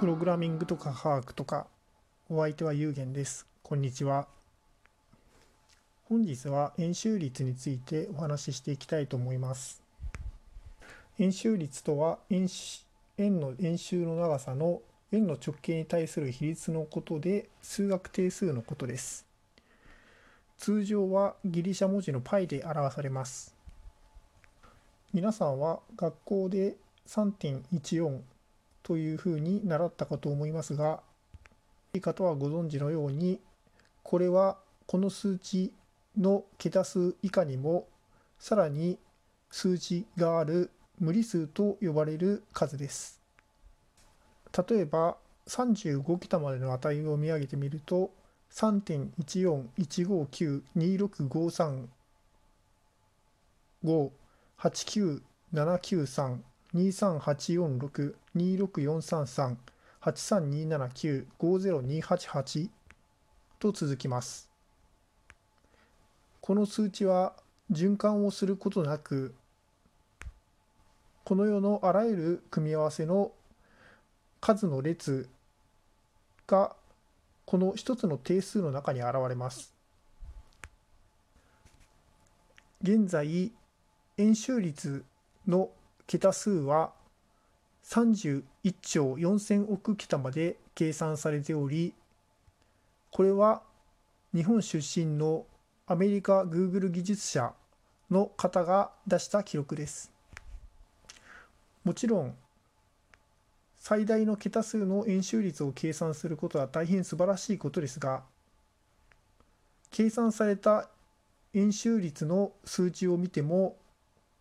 プログラミングとか科学とかお相手は有限です。こんにちは。本日は円周率についてお話ししていきたいと思います。円周率とは円円の円周の長さの円の直径に対する比率のことで数学定数のことです。通常はギリシャ文字の π で表されます。皆さんは学校で3.14というふうに習ったかと思いますがいい方はご存知のようにこれはこの数値の桁数以下にもさらに数値がある無理数と呼ばれる数です。例えば35桁までの値を見上げてみると3.141592653589793 23846-26433-83279-50288と続きます。この数値は循環をすることなくこの世のあらゆる組み合わせの数の列がこの一つの定数の中に現れます。現在円周率の桁数は31兆4000億桁まで計算されておりこれは日本出身のアメリカ Google 技術者の方が出した記録です。もちろん最大の桁数の円周率を計算することは大変素晴らしいことですが計算された円周率の数値を見ても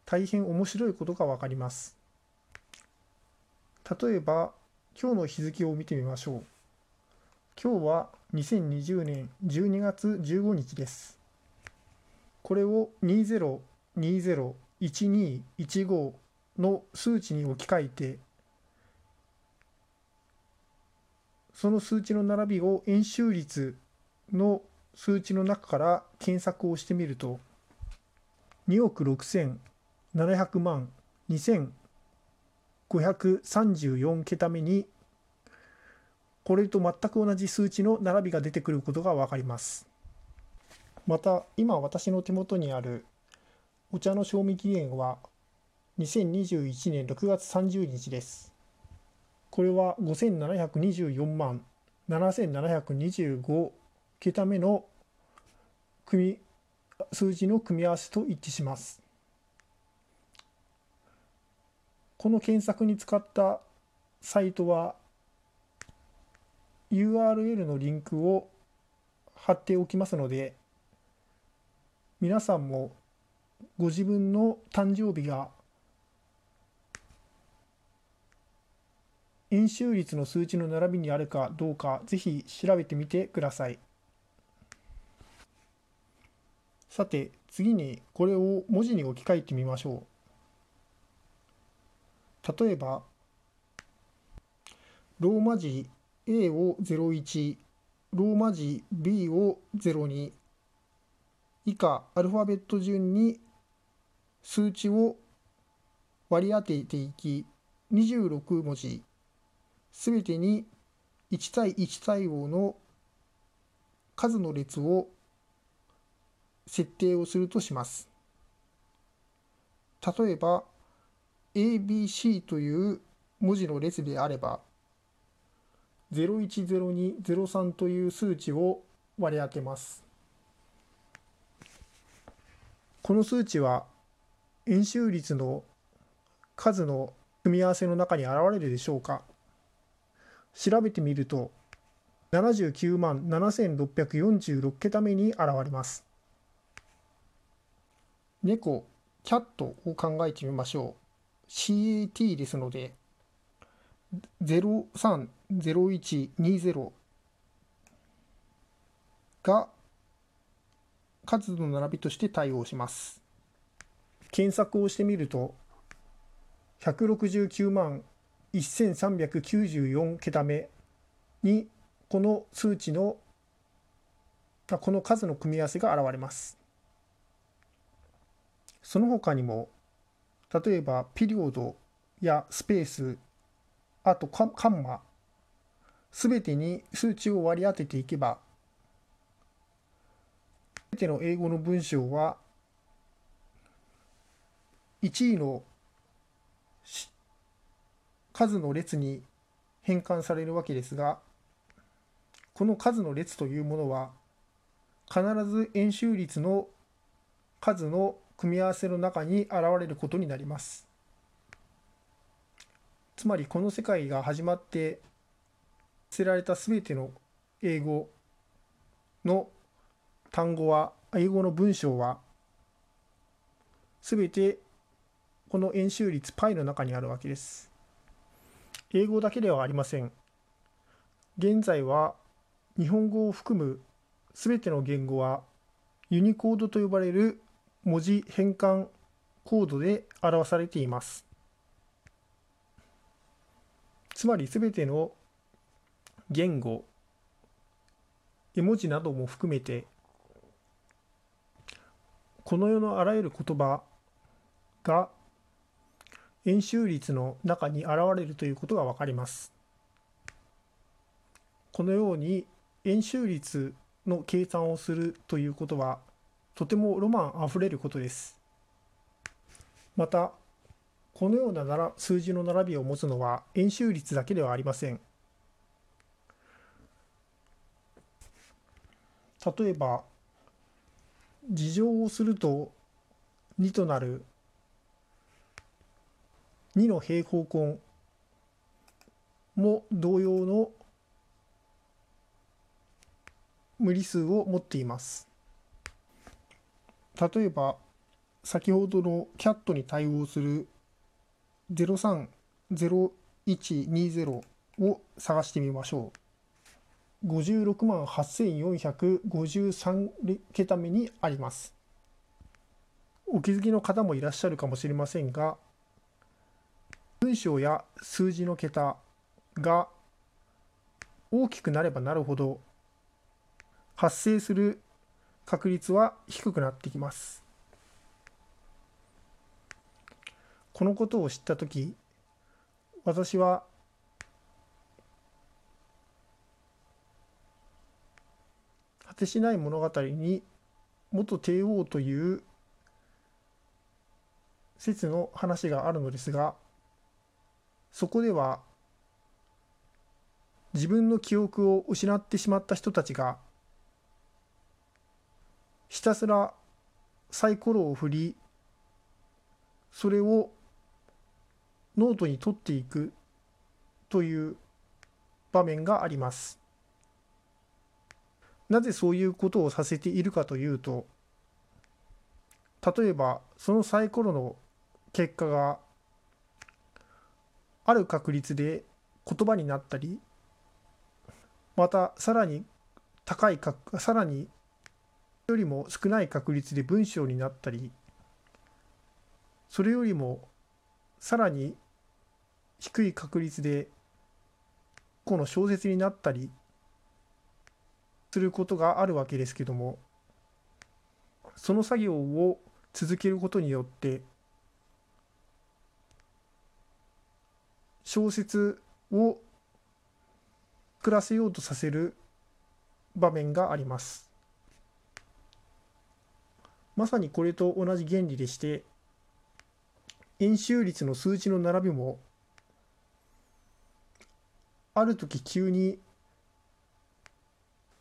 大変面白いことが分かります。例えば今日の日付を見てみましょう。今日は2020年12月15日です。これを20201215の数値に置き換えてその数値の並びを円周率の数値の中から検索をしてみると2億6 0 700万2534桁目にこれと全く同じ数値の並びが出てくることが分かります。また今私の手元にあるお茶の賞味期限は2021年6月30日です。これは5724万7725桁目の組数字の組み合わせと一致します。この検索に使ったサイトは URL のリンクを貼っておきますので皆さんもご自分の誕生日が円周率の数値の並びにあるかどうかぜひ調べてみてください。さて次にこれを文字に置き換えてみましょう。例えばローマ字 A を01ローマ字 B を02以下アルファベット順に数値を割り当てていき26文字すべてに1対1対応の数の列を設定をするとします。例えば ABC という文字の列であれば010203という数値を割り当てます。この数値は円周率の数の組み合わせの中に現れるでしょうか調べてみると79万7646桁目に現れます。猫、キャットを考えてみましょう。CAT ですので030120が数の並びとして対応します。検索をしてみると169万1394桁目にこの数値のこの数の組み合わせが現れます。その他にも例えばピリオドやスペースあとカンマ全てに数値を割り当てていけば全ての英語の文章は1位の数の列に変換されるわけですがこの数の列というものは必ず円周率の数の組み合わせの中に現れることになります。つまりこの世界が始まって捨てられた全ての英語の単語は英語の文章は全てこの円周率 π の中にあるわけです。英語だけではありません。現在は日本語を含む全ての言語はユニコードと呼ばれる文字変換コードで表されています。つまり全ての言語、絵文字なども含めてこの世のあらゆる言葉が円周率の中に現れるということが分かります。このように円周率の計算をするということはとてもロマンあふれることです。またこのようななら数字の並びを持つのは円周率だけではありません。例えば事乗をすると2となる2の平方根も同様の無理数を持っています。例えば先ほどの CAT に対応する030120を探してみましょう。56万8453桁目にあります。お気づきの方もいらっしゃるかもしれませんが文章や数字の桁が大きくなればなるほど発生する確率は低くなってきます。このことを知った時私は果てしない物語に元帝王という説の話があるのですがそこでは自分の記憶を失ってしまった人たちがひたすらサイコロを振りそれをノートに取っていくという場面があります。なぜそういうことをさせているかというと例えばそのサイコロの結果がある確率で言葉になったりまたさらに高いさらによりも少ない確率で文章になったりそれよりもさらに低い確率でこの小説になったりすることがあるわけですけどもその作業を続けることによって小説を暮らせようとさせる場面があります。まさにこれと同じ原理でして円周率の数値の並びもある時急に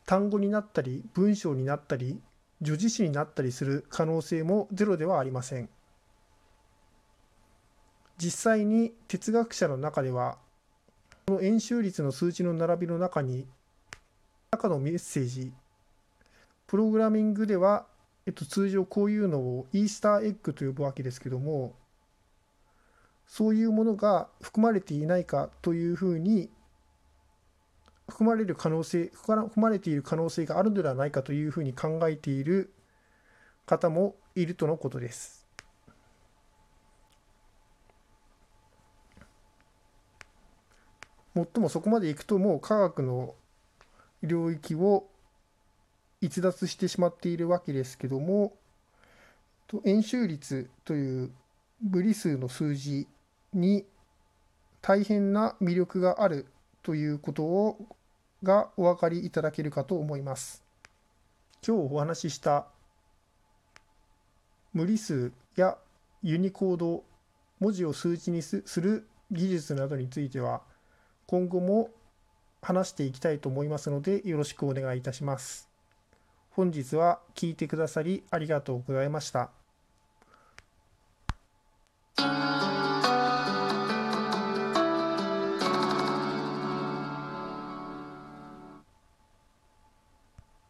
単語になったり文章になったり助詞詞になったりする可能性もゼロではありません。実際に哲学者の中ではこの円周率の数値の並びの中に中のメッセージプログラミングではえっと、通常こういうのをイースターエッグと呼ぶわけですけどもそういうものが含まれていないかというふうに含まれる可能性含まれている可能性があるのではないかというふうに考えている方もいるとのことです。もっともそこまでいくともう科学の領域を逸脱してしまっているわけですけども円周率という無理数の数字に大変な魅力があるということをがお分かりいただけるかと思います。今日お話しした無理数やユニコード文字を数値にする技術などについては今後も話していきたいと思いますのでよろしくお願いいたします。本日は聞いてくださりありがとうございました。